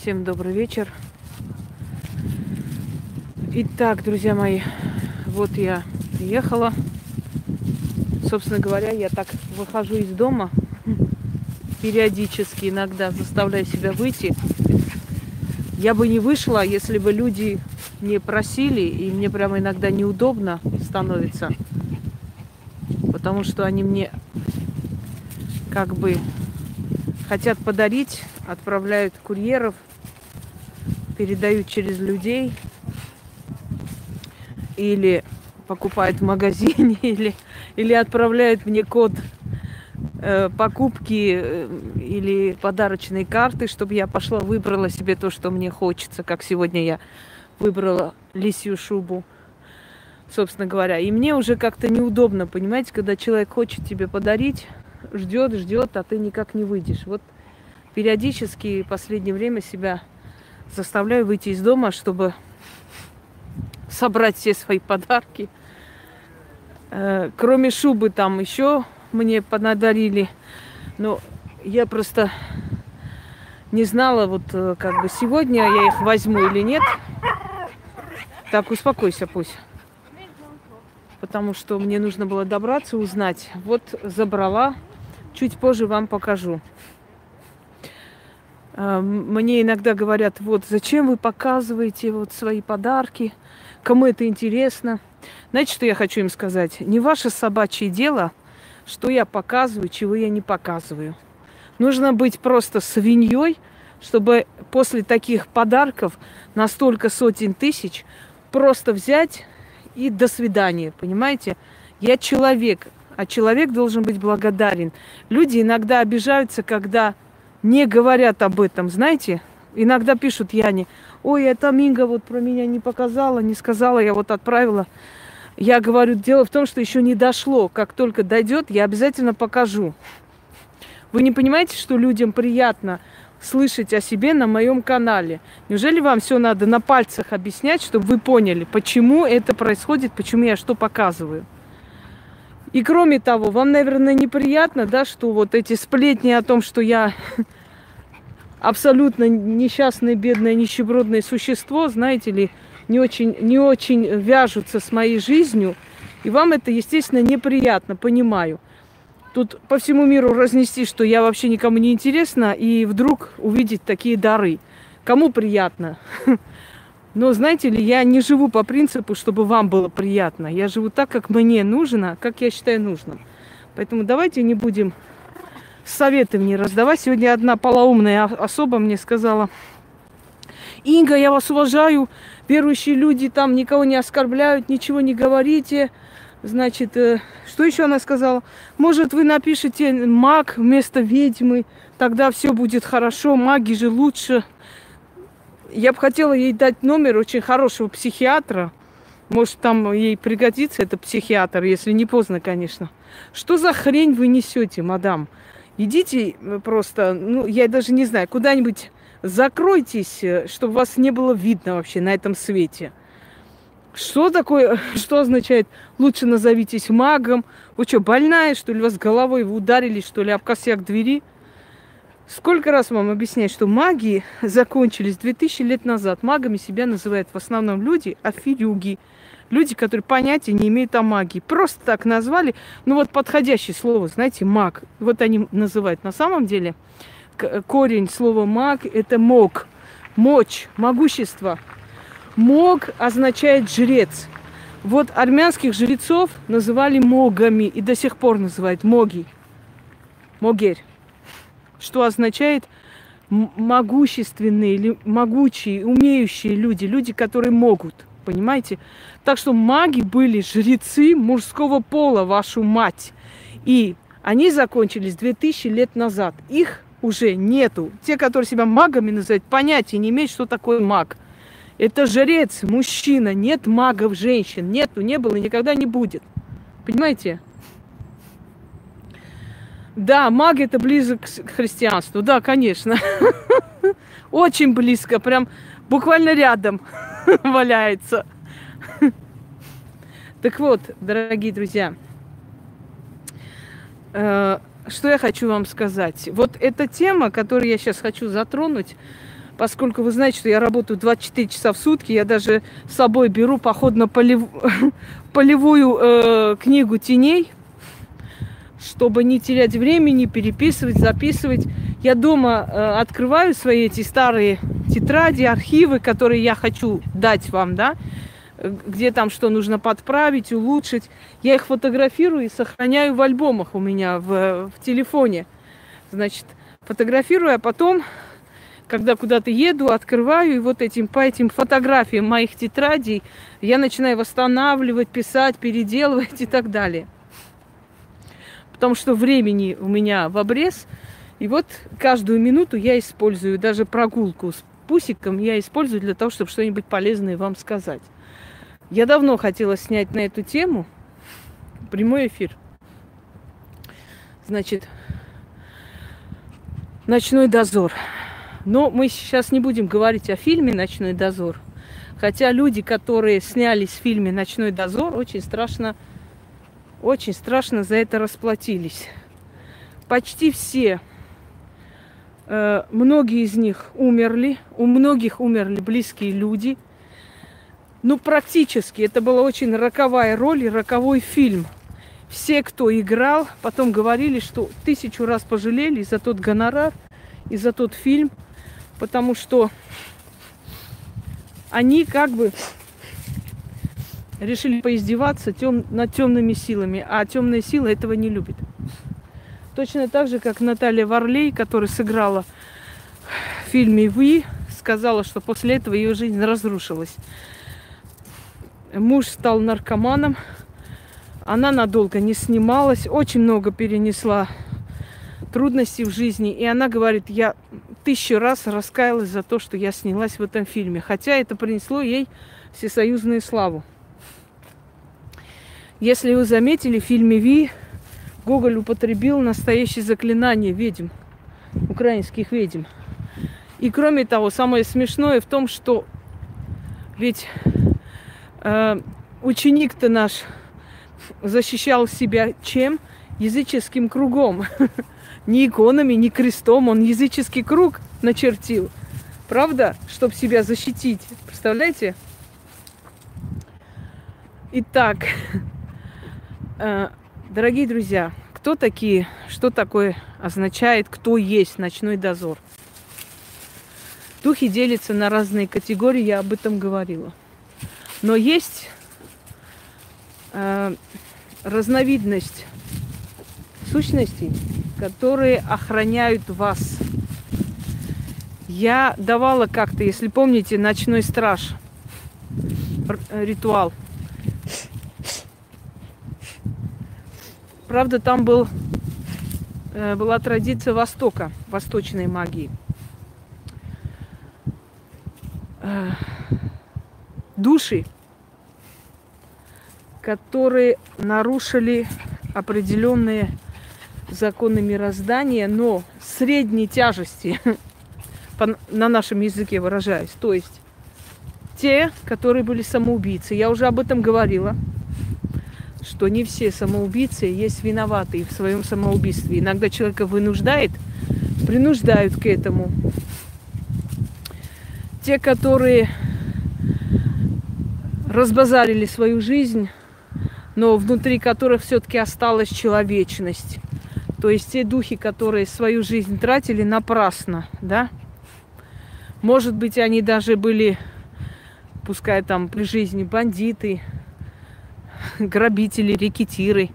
Всем добрый вечер. Итак, друзья мои, вот я приехала. Собственно говоря, я так выхожу из дома периодически, иногда заставляю себя выйти. Я бы не вышла, если бы люди не просили, и мне прямо иногда неудобно становится, потому что они мне как бы хотят подарить, отправляют курьеров, передают через людей или покупают в магазине, или, или отправляют мне код э, покупки э, или подарочные карты, чтобы я пошла, выбрала себе то, что мне хочется, как сегодня я выбрала лисью шубу, собственно говоря. И мне уже как-то неудобно, понимаете, когда человек хочет тебе подарить, ждет, ждет, а ты никак не выйдешь. Вот периодически в последнее время себя заставляю выйти из дома, чтобы собрать все свои подарки. Э, кроме шубы там еще мне понадарили. Но я просто не знала, вот э, как бы сегодня я их возьму или нет. Так, успокойся, пусть. Потому что мне нужно было добраться, узнать. Вот забрала. Чуть позже вам покажу. Э, мне иногда говорят, вот зачем вы показываете вот свои подарки, кому это интересно. Знаете, что я хочу им сказать? Не ваше собачье дело, что я показываю, чего я не показываю. Нужно быть просто свиньей, чтобы после таких подарков на столько сотен тысяч просто взять и до свидания, понимаете? Я человек, а человек должен быть благодарен. Люди иногда обижаются, когда не говорят об этом, знаете? Иногда пишут Яне, ой, эта Минга вот про меня не показала, не сказала, я вот отправила. Я говорю, дело в том, что еще не дошло. Как только дойдет, я обязательно покажу. Вы не понимаете, что людям приятно слышать о себе на моем канале? Неужели вам все надо на пальцах объяснять, чтобы вы поняли, почему это происходит, почему я что показываю? И кроме того, вам, наверное, неприятно, да, что вот эти сплетни о том, что я абсолютно несчастное, бедное, нищебродное существо, знаете ли, не очень, не очень вяжутся с моей жизнью. И вам это, естественно, неприятно, понимаю. Тут по всему миру разнести, что я вообще никому не интересна, и вдруг увидеть такие дары. Кому приятно? Но знаете ли, я не живу по принципу, чтобы вам было приятно. Я живу так, как мне нужно, как я считаю нужным. Поэтому давайте не будем советы мне раздавать. Сегодня одна полоумная особа мне сказала, Инга, я вас уважаю, верующие люди там никого не оскорбляют, ничего не говорите. Значит, э, что еще она сказала? Может, вы напишите маг вместо ведьмы, тогда все будет хорошо, маги же лучше. Я бы хотела ей дать номер очень хорошего психиатра. Может, там ей пригодится этот психиатр, если не поздно, конечно. Что за хрень вы несете, мадам? Идите э, просто, ну, я даже не знаю, куда-нибудь закройтесь, э, чтобы вас не было видно вообще на этом свете. Что такое, что означает лучше назовитесь магом? Вы что, больная, что ли? Вас головой ударили, что ли, об косяк двери? Сколько раз вам объяснять, что магии закончились 2000 лет назад. Магами себя называют в основном люди аферюги. Люди, которые понятия не имеют о магии. Просто так назвали. Ну вот подходящее слово, знаете, маг. Вот они называют. На самом деле корень слова маг это мог. Мочь, могущество. Мог означает жрец. Вот армянских жрецов называли могами и до сих пор называют моги. Могерь что означает могущественные или могучие, умеющие люди, люди, которые могут, понимаете? Так что маги были жрецы мужского пола, вашу мать. И они закончились 2000 лет назад. Их уже нету. Те, которые себя магами называют, понятия не имеют, что такое маг. Это жрец, мужчина. Нет магов женщин. Нету, не было никогда не будет. Понимаете? Да, маг это близок к христианству. Да, конечно. Очень близко, прям буквально рядом валяется. Так вот, дорогие друзья, э, что я хочу вам сказать. Вот эта тема, которую я сейчас хочу затронуть, поскольку вы знаете, что я работаю 24 часа в сутки, я даже с собой беру походно-полевую полевую э, книгу теней, чтобы не терять времени, переписывать, записывать. Я дома э, открываю свои эти старые тетради, архивы, которые я хочу дать вам, да, где там что нужно подправить, улучшить. Я их фотографирую и сохраняю в альбомах у меня в, в телефоне. Значит, фотографирую, а потом когда куда-то еду, открываю, и вот этим, по этим фотографиям моих тетрадей я начинаю восстанавливать, писать, переделывать и так далее. Потому что времени у меня в обрез, и вот каждую минуту я использую, даже прогулку с пусиком я использую для того, чтобы что-нибудь полезное вам сказать. Я давно хотела снять на эту тему прямой эфир. Значит, ночной дозор. Но мы сейчас не будем говорить о фильме «Ночной дозор». Хотя люди, которые снялись в фильме «Ночной дозор», очень страшно, очень страшно за это расплатились. Почти все, э, многие из них умерли, у многих умерли близкие люди. Ну, практически, это была очень роковая роль и роковой фильм. Все, кто играл, потом говорили, что тысячу раз пожалели за тот гонорар и за тот фильм – потому что они как бы решили поиздеваться тем, над темными силами, а темная сила этого не любит. Точно так же, как Наталья Варлей, которая сыграла в фильме «Вы», сказала, что после этого ее жизнь разрушилась. Муж стал наркоманом, она надолго не снималась, очень много перенесла трудностей в жизни. И она говорит, я тысячу раз раскаялась за то, что я снялась в этом фильме. Хотя это принесло ей всесоюзную славу. Если вы заметили, в фильме «Ви» Гоголь употребил настоящее заклинание ведьм, украинских ведьм. И кроме того, самое смешное в том, что ведь э, ученик-то наш защищал себя чем? Языческим кругом. ни иконами, ни крестом. Он языческий круг начертил. Правда? Чтобы себя защитить. Представляете? Итак, дорогие друзья, кто такие, что такое означает, кто есть ночной дозор? Духи делятся на разные категории, я об этом говорила. Но есть э, разновидность сущностей, которые охраняют вас. Я давала как-то, если помните, ночной страж ритуал. Правда, там был, э, была традиция Востока, восточной магии. Э, души, которые нарушили определенные законы мироздания, но средней тяжести, на нашем языке выражаясь. То есть те, которые были самоубийцы. Я уже об этом говорила, что не все самоубийцы есть виноваты в своем самоубийстве. Иногда человека вынуждает, принуждают к этому. Те, которые разбазарили свою жизнь, но внутри которых все-таки осталась человечность. То есть те духи, которые свою жизнь тратили напрасно, да? Может быть, они даже были, пускай там при жизни бандиты, грабители, рекетиры.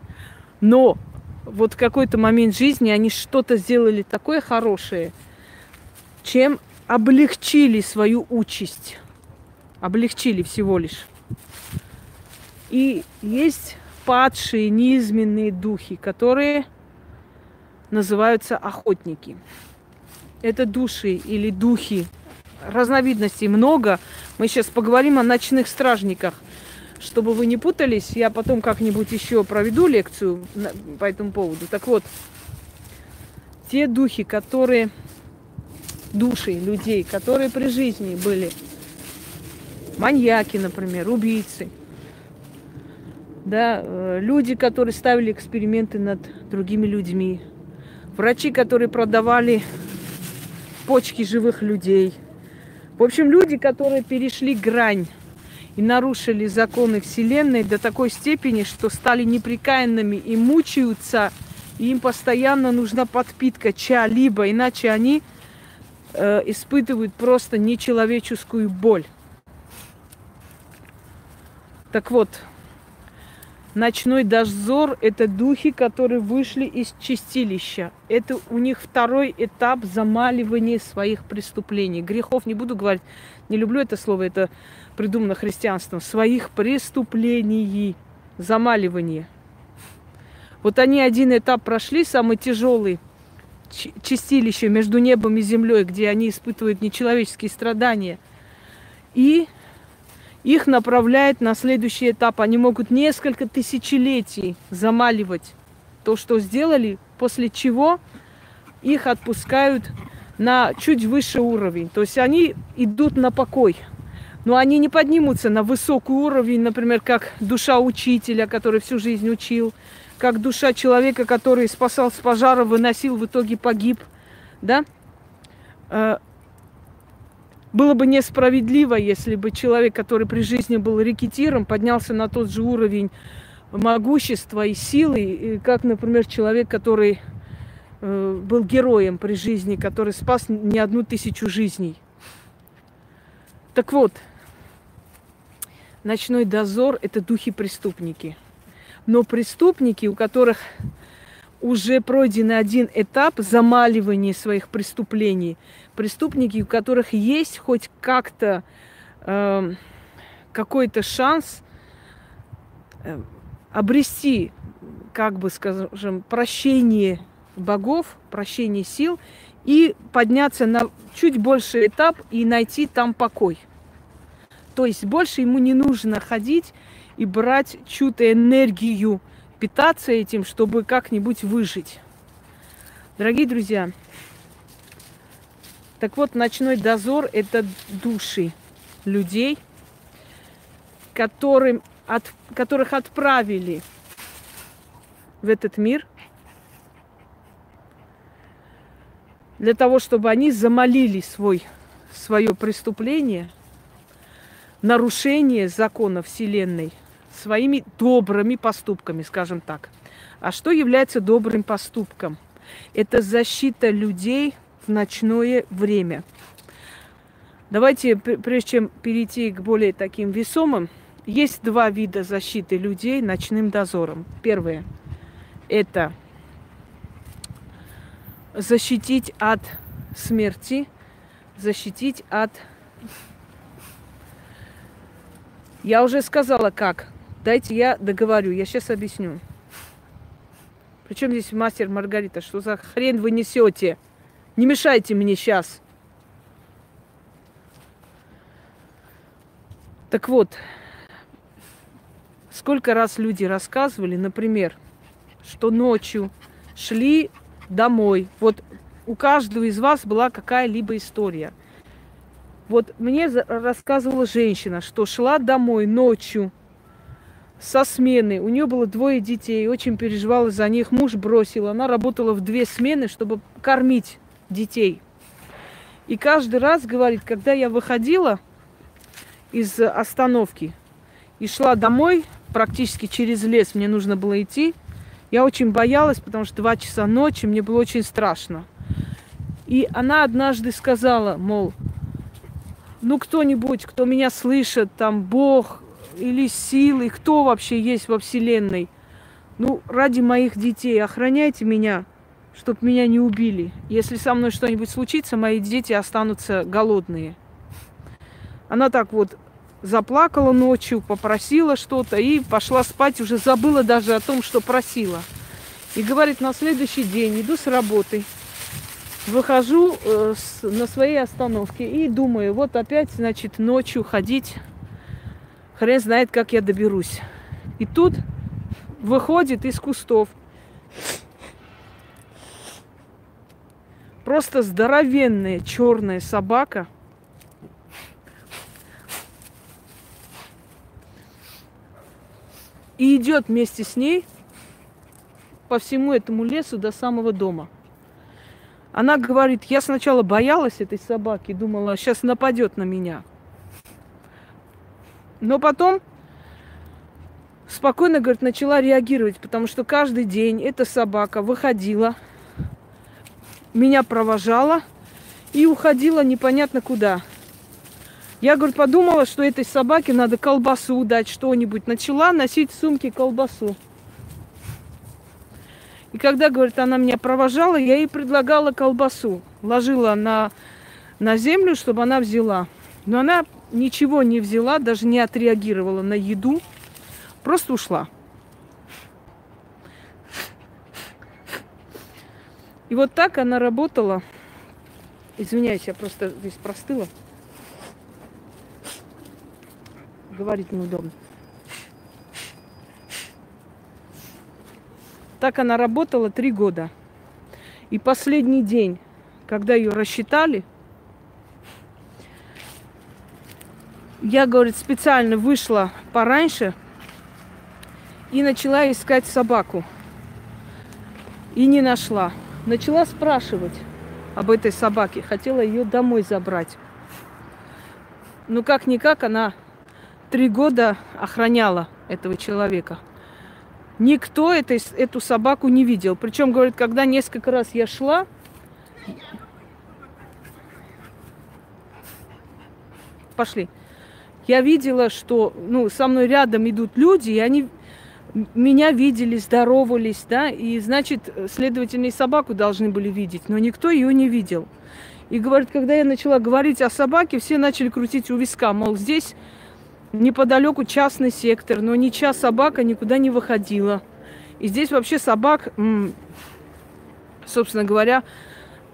Но вот в какой-то момент жизни они что-то сделали такое хорошее, чем облегчили свою участь. Облегчили всего лишь. И есть падшие, низменные духи, которые называются охотники. Это души или духи. Разновидностей много. Мы сейчас поговорим о ночных стражниках. Чтобы вы не путались, я потом как-нибудь еще проведу лекцию по этому поводу. Так вот, те духи, которые, души людей, которые при жизни были маньяки, например, убийцы, да, э, люди, которые ставили эксперименты над другими людьми, Врачи, которые продавали почки живых людей. В общем, люди, которые перешли грань и нарушили законы Вселенной до такой степени, что стали неприкаянными и мучаются, и им постоянно нужна подпитка чья-либо, иначе они э, испытывают просто нечеловеческую боль. Так вот, ночной дозор – это духи, которые вышли из чистилища. Это у них второй этап замаливания своих преступлений. Грехов не буду говорить, не люблю это слово, это придумано христианством. Своих преступлений, замаливание. Вот они один этап прошли, самый тяжелый, чистилище между небом и землей, где они испытывают нечеловеческие страдания. И их направляет на следующий этап. Они могут несколько тысячелетий замаливать то, что сделали, после чего их отпускают на чуть выше уровень. То есть они идут на покой. Но они не поднимутся на высокий уровень, например, как душа учителя, который всю жизнь учил, как душа человека, который спасал с пожара, выносил, в итоге погиб. Да? Э, было бы несправедливо, если бы человек, который при жизни был рекетиром, поднялся на тот же уровень могущества и силы, как, например, человек, который э, был героем при жизни, который спас не одну тысячу жизней. Так вот, ночной дозор – это духи-преступники. Но преступники, у которых уже пройден один этап замаливания своих преступлений – преступники, у которых есть хоть как-то э, какой-то шанс э, обрести, как бы скажем, прощение богов, прощение сил и подняться на чуть больший этап и найти там покой. То есть больше ему не нужно ходить и брать чью-то энергию, питаться этим, чтобы как-нибудь выжить. Дорогие друзья, так вот, ночной дозор – это души людей, которым, от, которых отправили в этот мир для того, чтобы они замолили свой, свое преступление, нарушение закона Вселенной своими добрыми поступками, скажем так. А что является добрым поступком? Это защита людей в ночное время. Давайте, прежде чем перейти к более таким весомым, есть два вида защиты людей ночным дозором. Первое – это защитить от смерти, защитить от... Я уже сказала, как. Дайте я договорю, я сейчас объясню. Причем здесь мастер Маргарита? Что за хрен вы несете? Не мешайте мне сейчас. Так вот, сколько раз люди рассказывали, например, что ночью шли домой. Вот у каждого из вас была какая-либо история. Вот мне рассказывала женщина, что шла домой ночью со смены. У нее было двое детей, очень переживала за них. Муж бросил. Она работала в две смены, чтобы кормить детей. И каждый раз говорит, когда я выходила из остановки и шла домой, практически через лес мне нужно было идти, я очень боялась, потому что два часа ночи, мне было очень страшно. И она однажды сказала, мол, ну кто-нибудь, кто меня слышит, там Бог или силы, кто вообще есть во Вселенной, ну ради моих детей охраняйте меня, чтобы меня не убили. Если со мной что-нибудь случится, мои дети останутся голодные. Она так вот заплакала ночью, попросила что-то и пошла спать, уже забыла даже о том, что просила. И говорит, на следующий день иду с работы, выхожу э, на своей остановке и думаю, вот опять, значит, ночью ходить, хрен знает, как я доберусь. И тут выходит из кустов Просто здоровенная черная собака. И идет вместе с ней по всему этому лесу до самого дома. Она говорит, я сначала боялась этой собаки, думала, сейчас нападет на меня. Но потом спокойно, говорит, начала реагировать, потому что каждый день эта собака выходила, меня провожала и уходила непонятно куда. Я, говорит, подумала, что этой собаке надо колбасу дать, что-нибудь. Начала носить в сумке колбасу. И когда, говорит, она меня провожала, я ей предлагала колбасу. Ложила на, на землю, чтобы она взяла. Но она ничего не взяла, даже не отреагировала на еду. Просто ушла. И вот так она работала. Извиняюсь, я просто здесь простыла. Говорить неудобно. Так она работала три года. И последний день, когда ее рассчитали, я, говорит, специально вышла пораньше и начала искать собаку. И не нашла. Начала спрашивать об этой собаке. Хотела ее домой забрать. Ну, как-никак, она три года охраняла этого человека – Никто этой, эту собаку не видел. Причем, говорит, когда несколько раз я шла, пошли. Я видела, что ну, со мной рядом идут люди, и они меня видели, здоровались, да, и, значит, следовательно, и собаку должны были видеть, но никто ее не видел. И говорит, когда я начала говорить о собаке, все начали крутить у виска, мол, здесь неподалеку частный сектор, но ничья собака никуда не выходила. И здесь вообще собак, собственно говоря,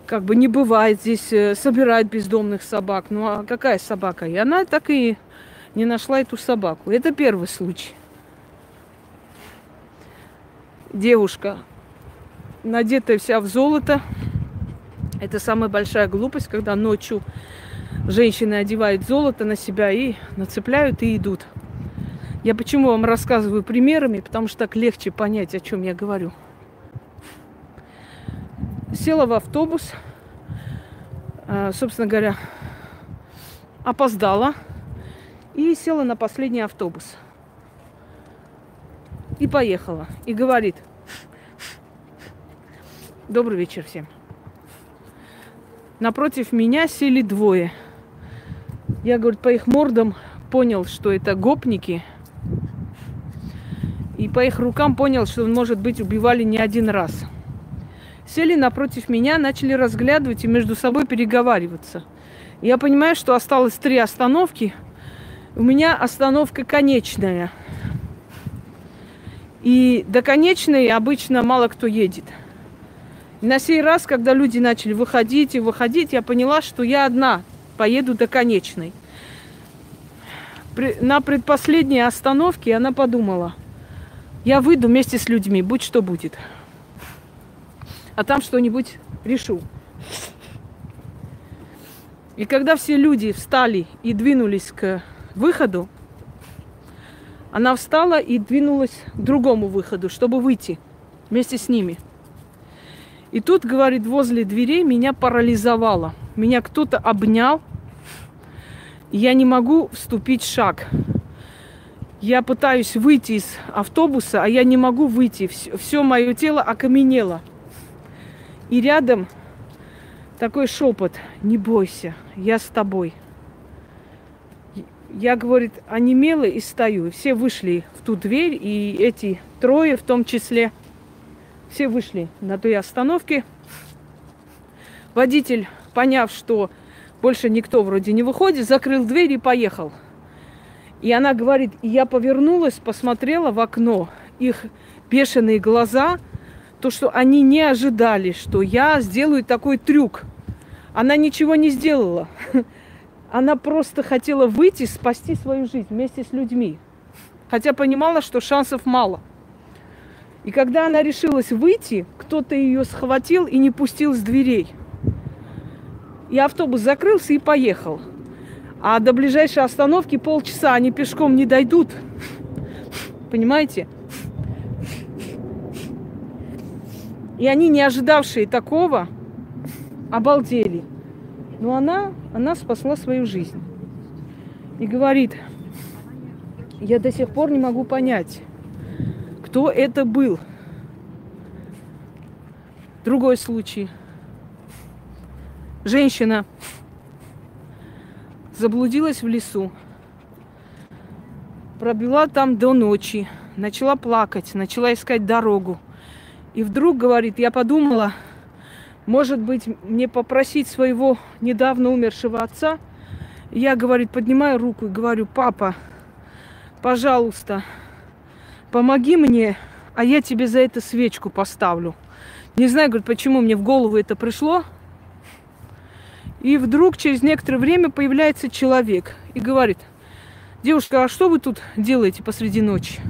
как бы не бывает. Здесь э, собирают бездомных собак. Ну а какая собака? И она так и не нашла эту собаку. Это первый случай. Девушка, надетая вся в золото. Это самая большая глупость, когда ночью женщины одевают золото на себя и нацепляют и идут. Я почему вам рассказываю примерами, потому что так легче понять, о чем я говорю. Села в автобус, а, собственно говоря, опоздала и села на последний автобус. И поехала. И говорит, добрый вечер всем. Напротив меня сели двое – я, говорит, по их мордам понял, что это гопники. И по их рукам понял, что, может быть, убивали не один раз. Сели напротив меня, начали разглядывать и между собой переговариваться. Я понимаю, что осталось три остановки. У меня остановка конечная. И до конечной обычно мало кто едет. На сей раз, когда люди начали выходить и выходить, я поняла, что я одна поеду до конечной. При, на предпоследней остановке она подумала, я выйду вместе с людьми, будь что будет. А там что-нибудь решу. И когда все люди встали и двинулись к выходу, она встала и двинулась к другому выходу, чтобы выйти вместе с ними. И тут, говорит, возле дверей меня парализовало. Меня кто-то обнял, я не могу вступить шаг. Я пытаюсь выйти из автобуса, а я не могу выйти. Все, все мое тело окаменело. И рядом такой шепот. Не бойся, я с тобой. Я, говорит, онемела и стою. Все вышли в ту дверь, и эти трое в том числе, все вышли на той остановке. Водитель, поняв, что больше никто вроде не выходит, закрыл дверь и поехал. И она говорит, я повернулась, посмотрела в окно, их бешеные глаза, то, что они не ожидали, что я сделаю такой трюк. Она ничего не сделала. Она просто хотела выйти, спасти свою жизнь вместе с людьми. Хотя понимала, что шансов мало. И когда она решилась выйти, кто-то ее схватил и не пустил с дверей. И автобус закрылся и поехал. А до ближайшей остановки полчаса они пешком не дойдут. Понимаете? И они, не ожидавшие такого, обалдели. Но она, она спасла свою жизнь. И говорит, я до сих пор не могу понять, кто это был. Другой случай. Женщина заблудилась в лесу, пробила там до ночи, начала плакать, начала искать дорогу. И вдруг, говорит, я подумала, может быть, мне попросить своего недавно умершего отца. Я, говорит, поднимаю руку и говорю, папа, пожалуйста, помоги мне, а я тебе за это свечку поставлю. Не знаю, говорит, почему мне в голову это пришло. И вдруг через некоторое время появляется человек и говорит, девушка, а что вы тут делаете посреди ночи?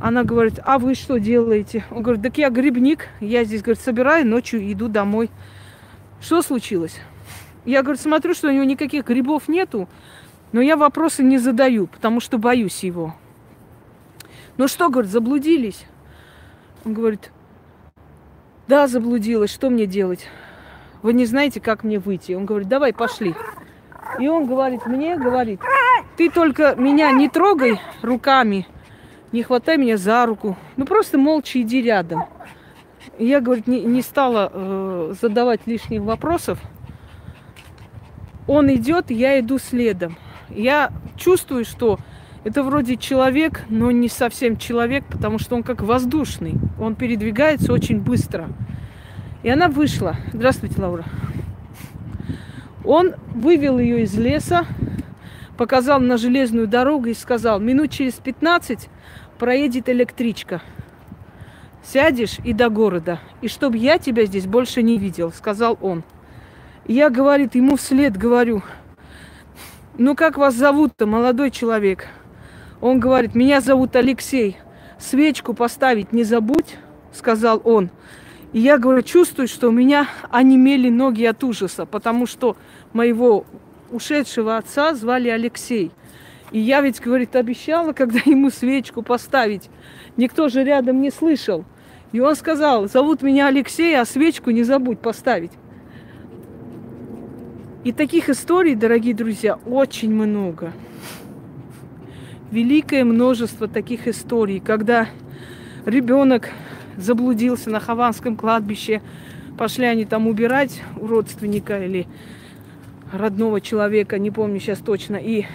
Она говорит, а вы что делаете? Он говорит, так я грибник, я здесь, говорит, собираю, ночью иду домой. Что случилось? Я, говорит, смотрю, что у него никаких грибов нету, но я вопросы не задаю, потому что боюсь его. Ну что, говорит, заблудились? Он говорит, да, заблудилась, что мне делать? Вы не знаете, как мне выйти? Он говорит, давай, пошли. И он говорит мне, говорит, ты только меня не трогай руками, не хватай меня за руку, ну просто молча иди рядом. И я, говорит, не, не стала э, задавать лишних вопросов. Он идет, я иду следом. Я чувствую, что это вроде человек, но не совсем человек, потому что он как воздушный. Он передвигается очень быстро. И она вышла. Здравствуйте, Лаура. Он вывел ее из леса, показал на железную дорогу и сказал, минут через 15 проедет электричка. Сядешь и до города. И чтобы я тебя здесь больше не видел, сказал он. Я, говорит, ему вслед говорю, ну как вас зовут-то, молодой человек? Он говорит, меня зовут Алексей. Свечку поставить не забудь, сказал он. И я говорю, чувствую, что у меня онемели ноги от ужаса, потому что моего ушедшего отца звали Алексей. И я ведь, говорит, обещала, когда ему свечку поставить. Никто же рядом не слышал. И он сказал, зовут меня Алексей, а свечку не забудь поставить. И таких историй, дорогие друзья, очень много великое множество таких историй, когда ребенок заблудился на Хованском кладбище, пошли они там убирать у родственника или родного человека, не помню сейчас точно, и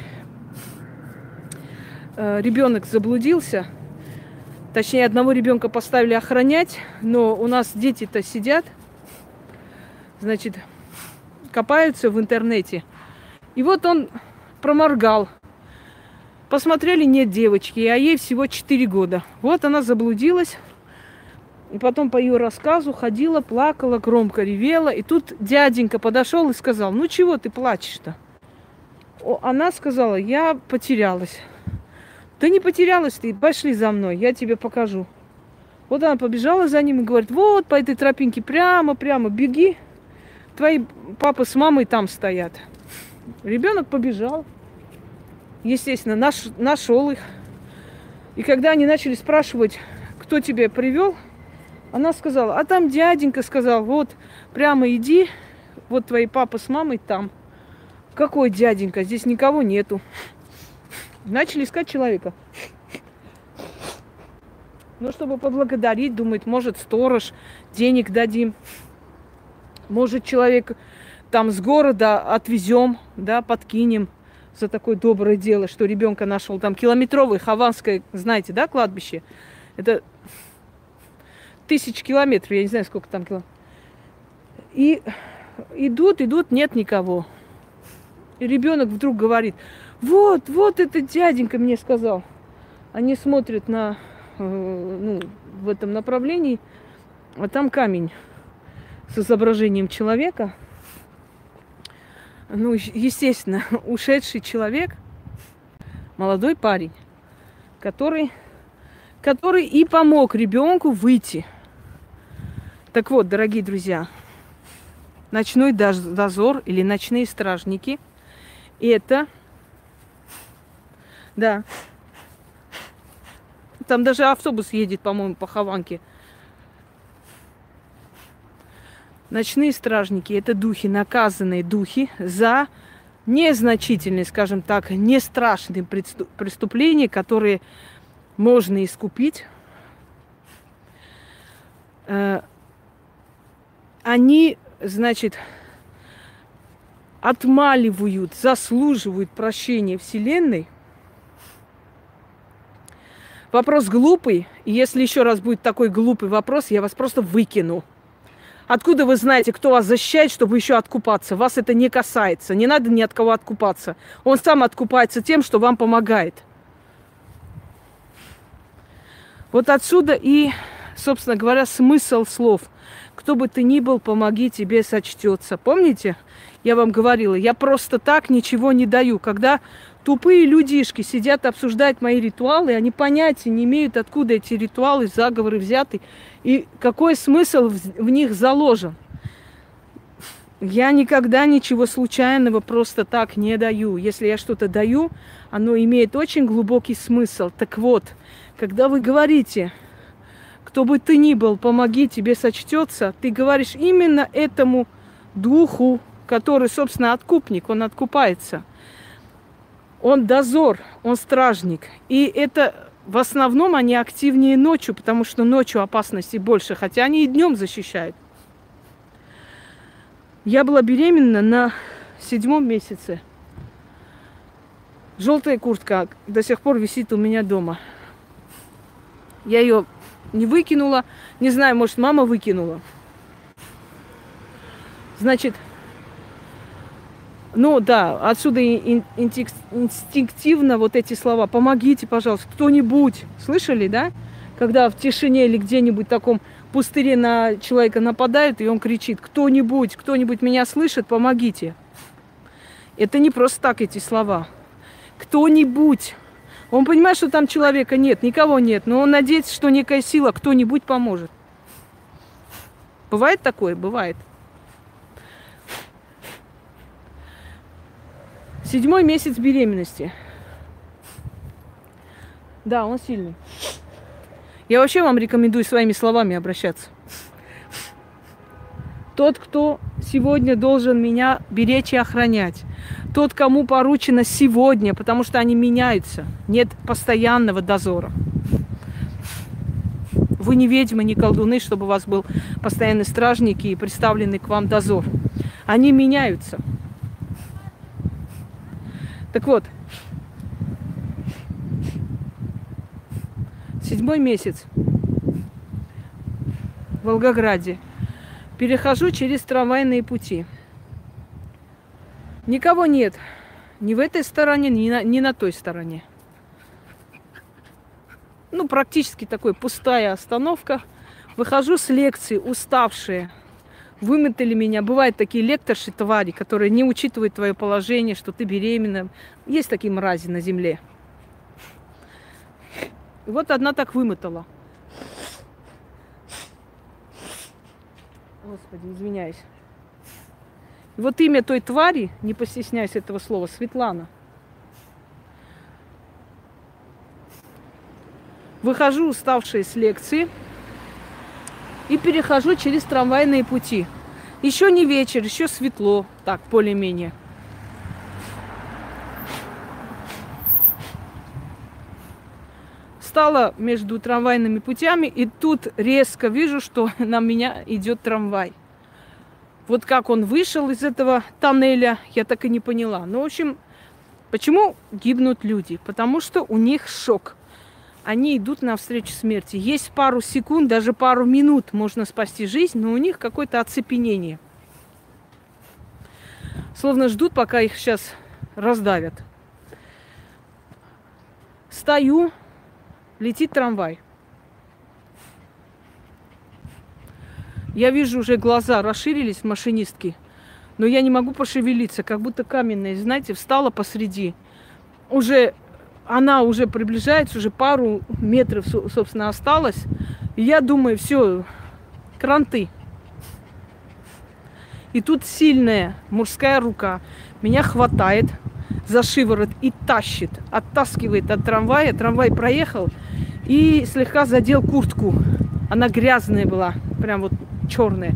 э, ребенок заблудился, точнее одного ребенка поставили охранять, но у нас дети-то сидят, значит, копаются в интернете, и вот он проморгал Посмотрели, нет девочки, а ей всего 4 года. Вот она заблудилась. И потом по ее рассказу ходила, плакала, громко ревела. И тут дяденька подошел и сказал, ну чего ты плачешь-то? Она сказала, я потерялась. Да не потерялась ты, пошли за мной, я тебе покажу. Вот она побежала за ним и говорит, вот по этой тропинке прямо, прямо беги. Твои папа с мамой там стоят. Ребенок побежал естественно, наш, нашел их. И когда они начали спрашивать, кто тебя привел, она сказала, а там дяденька сказал, вот прямо иди, вот твои папа с мамой там. Какой дяденька? Здесь никого нету. Начали искать человека. Ну, чтобы поблагодарить, думает, может, сторож, денег дадим. Может, человек там с города отвезем, да, подкинем за такое доброе дело, что ребенка нашел там километровый Хованское, знаете, да, кладбище? Это тысяч километров, я не знаю, сколько там километров. И идут, идут, нет никого. И ребенок вдруг говорит, вот, вот этот дяденька мне сказал. Они смотрят на, э, ну, в этом направлении, а там камень с изображением человека – ну, естественно, ушедший человек, молодой парень, который, который и помог ребенку выйти. Так вот, дорогие друзья, ночной дозор или ночные стражники – это, да, там даже автобус едет, по-моему, по Хованке. Ночные стражники – это духи, наказанные духи за незначительные, скажем так, не страшные преступления, которые можно искупить. Э, они, значит, отмаливают, заслуживают прощения Вселенной. Вопрос глупый. И если еще раз будет такой глупый вопрос, я вас просто выкину. Откуда вы знаете, кто вас защищает, чтобы еще откупаться? Вас это не касается. Не надо ни от кого откупаться. Он сам откупается тем, что вам помогает. Вот отсюда и, собственно говоря, смысл слов. Кто бы ты ни был, помоги, тебе сочтется. Помните? Я вам говорила, я просто так ничего не даю. Когда тупые людишки сидят, обсуждают мои ритуалы, они понятия не имеют, откуда эти ритуалы, заговоры взяты и какой смысл в, них заложен. Я никогда ничего случайного просто так не даю. Если я что-то даю, оно имеет очень глубокий смысл. Так вот, когда вы говорите, кто бы ты ни был, помоги, тебе сочтется, ты говоришь именно этому духу, который, собственно, откупник, он откупается. Он дозор, он стражник. И это в основном они активнее ночью, потому что ночью опасности больше, хотя они и днем защищают. Я была беременна на седьмом месяце. Желтая куртка до сих пор висит у меня дома. Я ее не выкинула. Не знаю, может, мама выкинула. Значит, ну да, отсюда инстинктивно вот эти слова. Помогите, пожалуйста, кто-нибудь. Слышали, да? Когда в тишине или где-нибудь таком пустыре на человека нападают, и он кричит, кто-нибудь, кто-нибудь меня слышит, помогите. Это не просто так эти слова. Кто-нибудь. Он понимает, что там человека нет, никого нет, но он надеется, что некая сила, кто-нибудь поможет. Бывает такое? Бывает. Седьмой месяц беременности. Да, он сильный. Я вообще вам рекомендую своими словами обращаться. Тот, кто сегодня должен меня беречь и охранять. Тот, кому поручено сегодня, потому что они меняются. Нет постоянного дозора. Вы не ведьмы, не колдуны, чтобы у вас был постоянный стражник и представленный к вам дозор. Они меняются. Так вот, седьмой месяц в Волгограде. Перехожу через трамвайные пути. Никого нет. Ни в этой стороне, ни на, ни на той стороне. Ну, практически такой пустая остановка. Выхожу с лекции, уставшая вымотали меня. Бывают такие лекторши, твари, которые не учитывают твое положение, что ты беременна. Есть такие мрази на земле. И вот одна так вымотала. Господи, извиняюсь. И вот имя той твари, не постесняюсь этого слова, Светлана. Выхожу уставшая с лекции – и перехожу через трамвайные пути. Еще не вечер, еще светло, так, более-менее. Стала между трамвайными путями, и тут резко вижу, что на меня идет трамвай. Вот как он вышел из этого тоннеля, я так и не поняла. Ну, в общем, почему гибнут люди? Потому что у них шок они идут навстречу смерти. Есть пару секунд, даже пару минут можно спасти жизнь, но у них какое-то оцепенение. Словно ждут, пока их сейчас раздавят. Стою, летит трамвай. Я вижу, уже глаза расширились машинистки, но я не могу пошевелиться, как будто каменная, знаете, встала посреди. Уже она уже приближается, уже пару метров, собственно, осталось. И я думаю, все, кранты. И тут сильная мужская рука меня хватает за шиворот и тащит, оттаскивает от трамвая. Трамвай проехал и слегка задел куртку. Она грязная была, прям вот черная.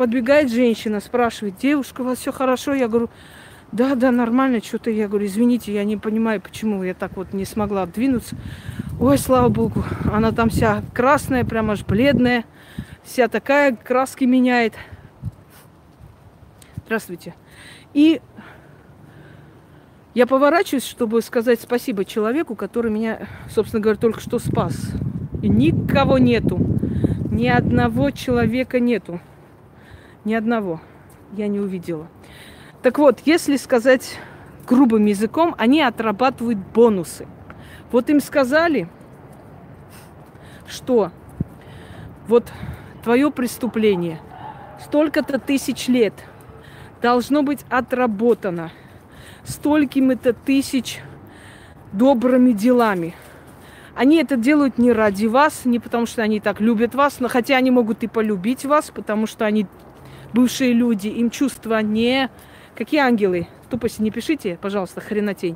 подбегает женщина, спрашивает, девушка, у вас все хорошо? Я говорю, да, да, нормально, что-то я говорю, извините, я не понимаю, почему я так вот не смогла двинуться. Ой, слава богу, она там вся красная, прям аж бледная, вся такая, краски меняет. Здравствуйте. И я поворачиваюсь, чтобы сказать спасибо человеку, который меня, собственно говоря, только что спас. И никого нету. Ни одного человека нету. Ни одного. Я не увидела. Так вот, если сказать грубым языком, они отрабатывают бонусы. Вот им сказали, что вот твое преступление столько-то тысяч лет должно быть отработано столькими-то тысяч добрыми делами. Они это делают не ради вас, не потому что они так любят вас, но хотя они могут и полюбить вас, потому что они бывшие люди, им чувства не... Какие ангелы? Тупости не пишите, пожалуйста, хренотень.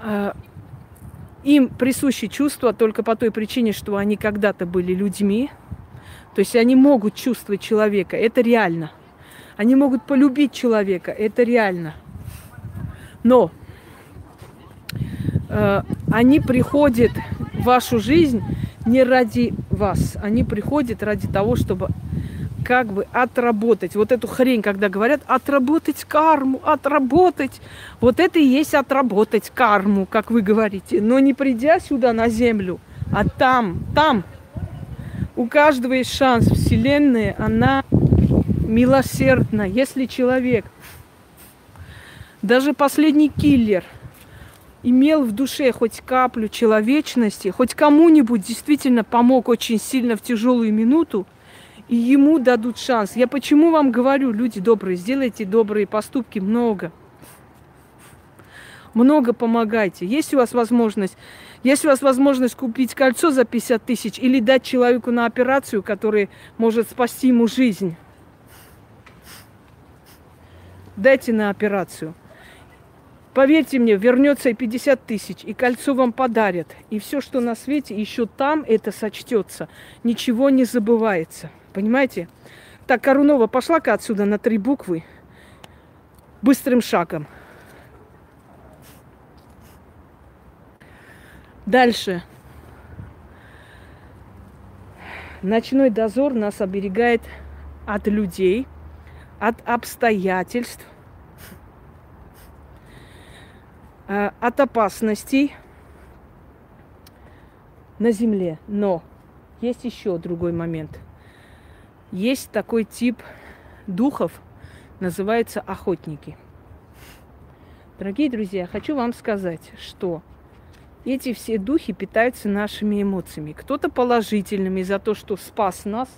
А, им присущи чувства только по той причине, что они когда-то были людьми. То есть они могут чувствовать человека, это реально. Они могут полюбить человека, это реально. Но э, они приходят в вашу жизнь не ради вас. Они приходят ради того, чтобы как бы отработать. Вот эту хрень, когда говорят, отработать карму, отработать. Вот это и есть отработать карму, как вы говорите. Но не придя сюда на землю, а там, там. У каждого есть шанс. Вселенная, она милосердна. Если человек, даже последний киллер, имел в душе хоть каплю человечности, хоть кому-нибудь действительно помог очень сильно в тяжелую минуту, и ему дадут шанс. Я почему вам говорю, люди добрые, сделайте добрые поступки много. Много помогайте. Есть у вас возможность, есть у вас возможность купить кольцо за 50 тысяч или дать человеку на операцию, который может спасти ему жизнь. Дайте на операцию. Поверьте мне, вернется и 50 тысяч, и кольцо вам подарят. И все, что на свете, еще там это сочтется. Ничего не забывается. Понимаете? Так, Корунова, пошла-ка отсюда на три буквы быстрым шагом. Дальше. Ночной дозор нас оберегает от людей, от обстоятельств, э, от опасностей на земле. Но есть еще другой момент – есть такой тип духов, называется охотники. Дорогие друзья, хочу вам сказать, что эти все духи питаются нашими эмоциями. Кто-то положительными за то, что спас нас,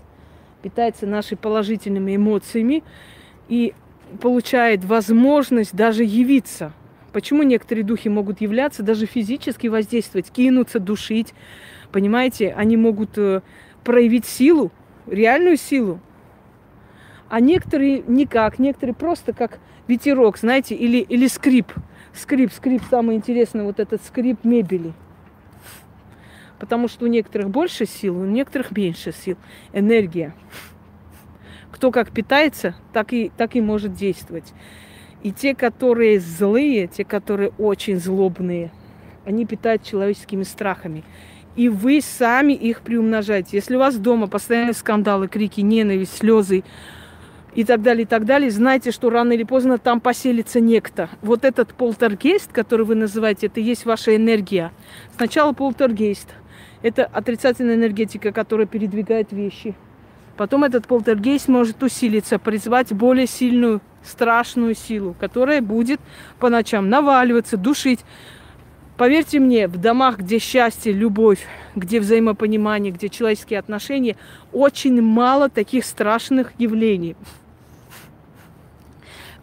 питается нашими положительными эмоциями и получает возможность даже явиться. Почему некоторые духи могут являться, даже физически воздействовать, кинуться, душить? Понимаете, они могут э, проявить силу, реальную силу. А некоторые никак, некоторые просто как ветерок, знаете, или, или скрип. Скрип, скрип, самое интересное, вот этот скрип мебели. Потому что у некоторых больше сил, у некоторых меньше сил. Энергия. Кто как питается, так и, так и может действовать. И те, которые злые, те, которые очень злобные, они питают человеческими страхами и вы сами их приумножаете. Если у вас дома постоянные скандалы, крики, ненависть, слезы и так далее, и так далее, знайте, что рано или поздно там поселится некто. Вот этот полтергейст, который вы называете, это и есть ваша энергия. Сначала полтергейст. Это отрицательная энергетика, которая передвигает вещи. Потом этот полтергейст может усилиться, призвать более сильную, страшную силу, которая будет по ночам наваливаться, душить. Поверьте мне, в домах, где счастье, любовь, где взаимопонимание, где человеческие отношения, очень мало таких страшных явлений.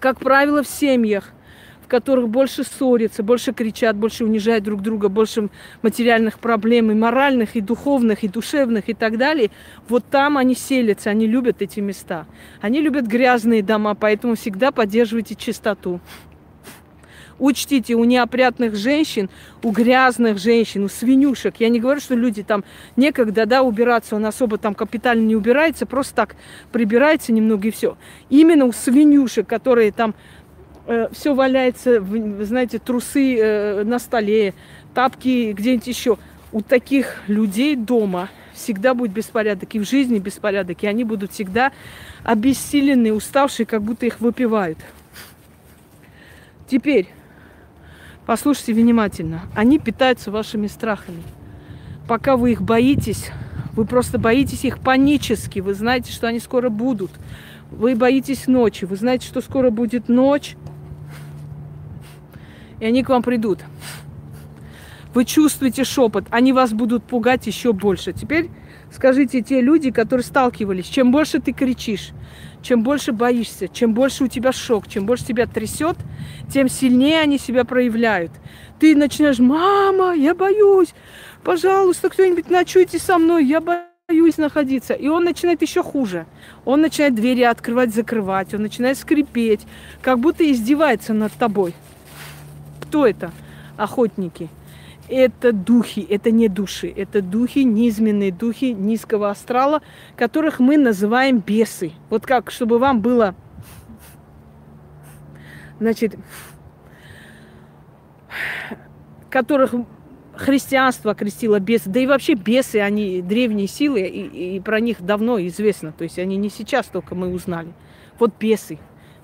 Как правило, в семьях, в которых больше ссорятся, больше кричат, больше унижают друг друга, больше материальных проблем, и моральных, и духовных, и душевных, и так далее, вот там они селятся, они любят эти места. Они любят грязные дома, поэтому всегда поддерживайте чистоту. Учтите, у неопрятных женщин, у грязных женщин, у свинюшек. Я не говорю, что люди там некогда, да, убираться, он особо там капитально не убирается, просто так прибирается немного и все. Именно у свинюшек, которые там э, все валяется, вы знаете, трусы э, на столе, тапки где-нибудь еще. У таких людей дома всегда будет беспорядок, и в жизни беспорядок, и они будут всегда обессиленные, уставшие, как будто их выпивают. Теперь, послушайте внимательно, они питаются вашими страхами. Пока вы их боитесь, вы просто боитесь их панически, вы знаете, что они скоро будут. Вы боитесь ночи, вы знаете, что скоро будет ночь, и они к вам придут. Вы чувствуете шепот, они вас будут пугать еще больше. Теперь скажите те люди, которые сталкивались, чем больше ты кричишь, чем больше боишься, чем больше у тебя шок, чем больше тебя трясет, тем сильнее они себя проявляют. Ты начинаешь, мама, я боюсь, пожалуйста, кто-нибудь ночуйте со мной, я боюсь находиться. И он начинает еще хуже. Он начинает двери открывать, закрывать, он начинает скрипеть, как будто издевается над тобой. Кто это? Охотники это духи, это не души, это духи, низменные духи низкого астрала, которых мы называем бесы. Вот как, чтобы вам было, значит, которых христианство окрестило бесы, да и вообще бесы, они древние силы, и, и про них давно известно, то есть они не сейчас только мы узнали. Вот бесы,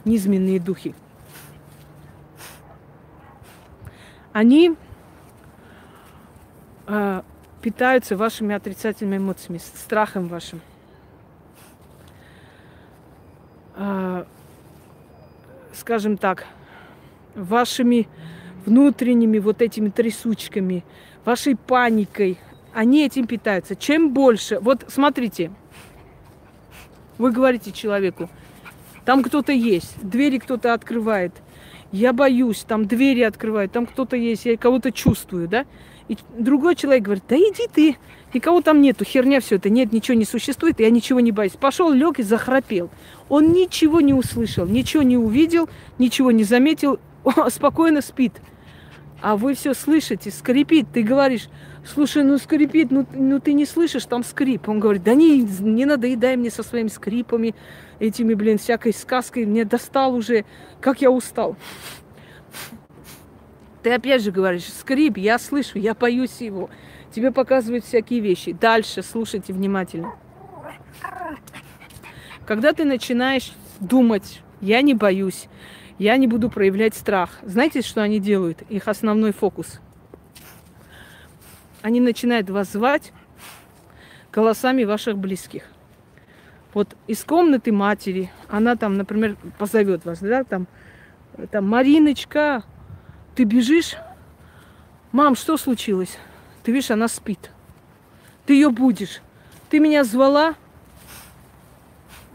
низменные духи. Они э, питаются вашими отрицательными эмоциями, страхом вашим. Э, скажем так, вашими внутренними вот этими трясучками, вашей паникой. Они этим питаются. Чем больше... Вот смотрите, вы говорите человеку, там кто-то есть, двери кто-то открывает. Я боюсь, там двери открывают, там кто-то есть, я кого-то чувствую, да? И другой человек говорит, да иди ты, никого там нету, херня все это, нет, ничего не существует, я ничего не боюсь. Пошел, лег и захрапел. Он ничего не услышал, ничего не увидел, ничего не заметил, спокойно спит. А вы все слышите, скрипит. Ты говоришь, слушай, ну скрипит, ну, ну ты не слышишь, там скрип. Он говорит, да не, не надоедай мне со своими скрипами, этими, блин, всякой сказкой. Мне достал уже, как я устал. Ты опять же говоришь, скрип, я слышу, я боюсь его. Тебе показывают всякие вещи. Дальше слушайте внимательно. Когда ты начинаешь думать, я не боюсь, я не буду проявлять страх. Знаете, что они делают? Их основной фокус. Они начинают вас звать голосами ваших близких. Вот из комнаты матери, она там, например, позовет вас, да, там, там, Мариночка, ты бежишь, мам, что случилось? Ты видишь, она спит. Ты ее будешь. Ты меня звала?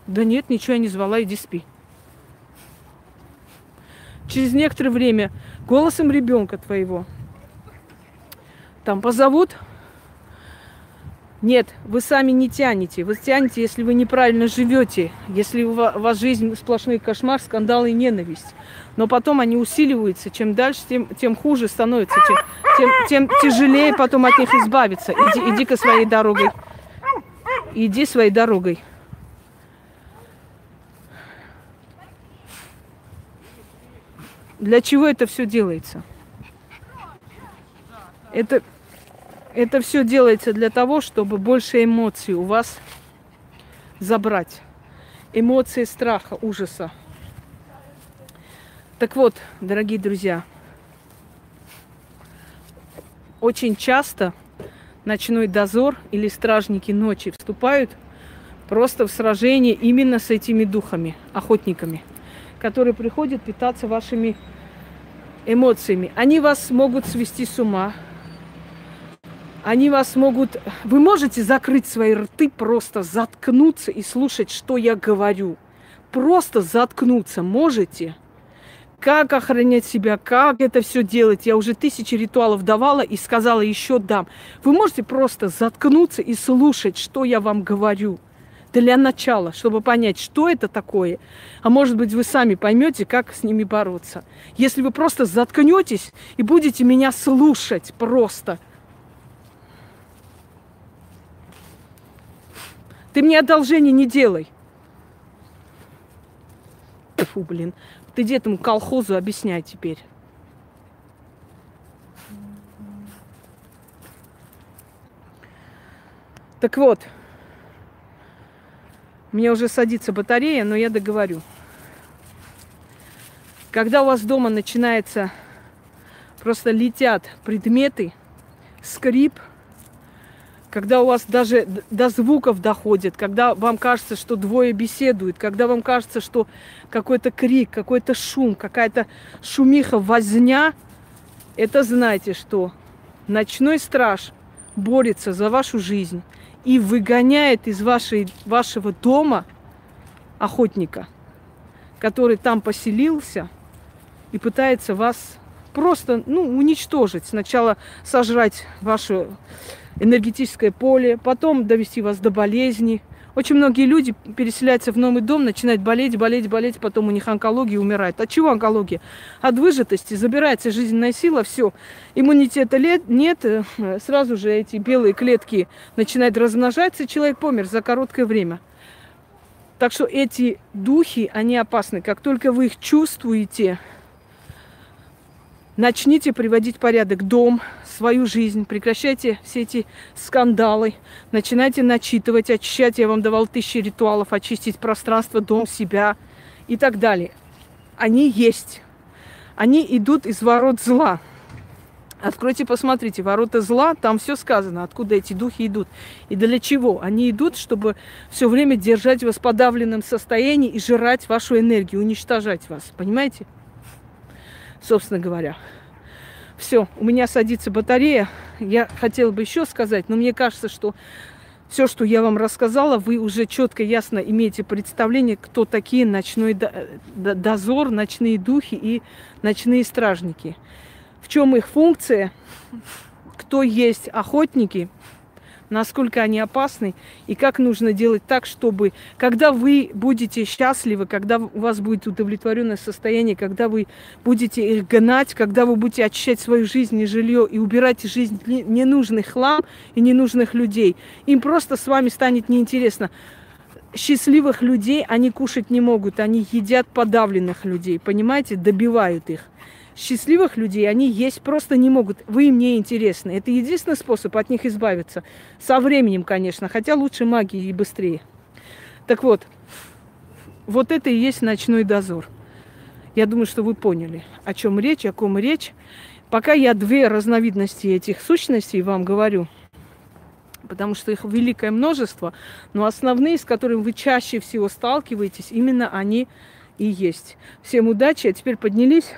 Да нет, ничего я не звала, иди спи. Через некоторое время голосом ребенка твоего там позовут, нет, вы сами не тянете. Вы тянете, если вы неправильно живете, если у вас жизнь сплошной кошмар, скандал и ненависть. Но потом они усиливаются. Чем дальше, тем, тем хуже становится, тем, тем, тем тяжелее потом от них избавиться. Иди, иди-ка своей дорогой. Иди своей дорогой. Для чего это все делается? Это это все делается для того, чтобы больше эмоций у вас забрать. Эмоции страха, ужаса. Так вот, дорогие друзья, очень часто ночной дозор или стражники ночи вступают просто в сражение именно с этими духами, охотниками, которые приходят питаться вашими эмоциями. Они вас могут свести с ума, они вас могут... Вы можете закрыть свои рты, просто заткнуться и слушать, что я говорю. Просто заткнуться можете? Как охранять себя, как это все делать? Я уже тысячи ритуалов давала и сказала, еще дам. Вы можете просто заткнуться и слушать, что я вам говорю. для начала, чтобы понять, что это такое. А может быть, вы сами поймете, как с ними бороться. Если вы просто заткнетесь и будете меня слушать просто. Ты мне одолжение не делай. Фу, блин. Ты где этому колхозу объясняй теперь. Так вот, мне уже садится батарея, но я договорю. Когда у вас дома начинается, просто летят предметы, скрип, когда у вас даже до звуков доходит, когда вам кажется, что двое беседуют, когда вам кажется, что какой-то крик, какой-то шум, какая-то шумиха, возня, это знайте, что ночной страж борется за вашу жизнь и выгоняет из вашей, вашего дома охотника, который там поселился и пытается вас просто ну, уничтожить. Сначала сожрать ваше энергетическое поле, потом довести вас до болезни. Очень многие люди переселяются в новый дом, начинают болеть, болеть, болеть, потом у них онкология умирает. От чего онкология? От выжатости, забирается жизненная сила, все. Иммунитета нет, э, сразу же эти белые клетки начинают размножаться, человек помер за короткое время. Так что эти духи, они опасны. Как только вы их чувствуете, начните приводить порядок дом, свою жизнь, прекращайте все эти скандалы, начинайте начитывать, очищать. Я вам давал тысячи ритуалов, очистить пространство, дом, себя и так далее. Они есть. Они идут из ворот зла. Откройте, посмотрите, ворота зла, там все сказано, откуда эти духи идут и для чего. Они идут, чтобы все время держать вас в подавленном состоянии и жрать вашу энергию, уничтожать вас. Понимаете? Собственно говоря. Все, у меня садится батарея. Я хотела бы еще сказать, но мне кажется, что все, что я вам рассказала, вы уже четко, ясно имеете представление, кто такие ночной дозор, ночные духи и ночные стражники. В чем их функция, кто есть охотники, насколько они опасны и как нужно делать так, чтобы, когда вы будете счастливы, когда у вас будет удовлетворенное состояние, когда вы будете их гнать, когда вы будете очищать свою жизнь и жилье и убирать из жизни ненужный хлам и ненужных людей, им просто с вами станет неинтересно. Счастливых людей они кушать не могут, они едят подавленных людей, понимаете, добивают их счастливых людей они есть просто не могут. Вы им не интересны. Это единственный способ от них избавиться. Со временем, конечно, хотя лучше магии и быстрее. Так вот, вот это и есть ночной дозор. Я думаю, что вы поняли, о чем речь, о ком речь. Пока я две разновидности этих сущностей вам говорю, потому что их великое множество, но основные, с которыми вы чаще всего сталкиваетесь, именно они и есть. Всем удачи, а теперь поднялись.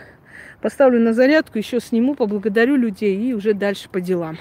Поставлю на зарядку, еще сниму, поблагодарю людей и уже дальше по делам.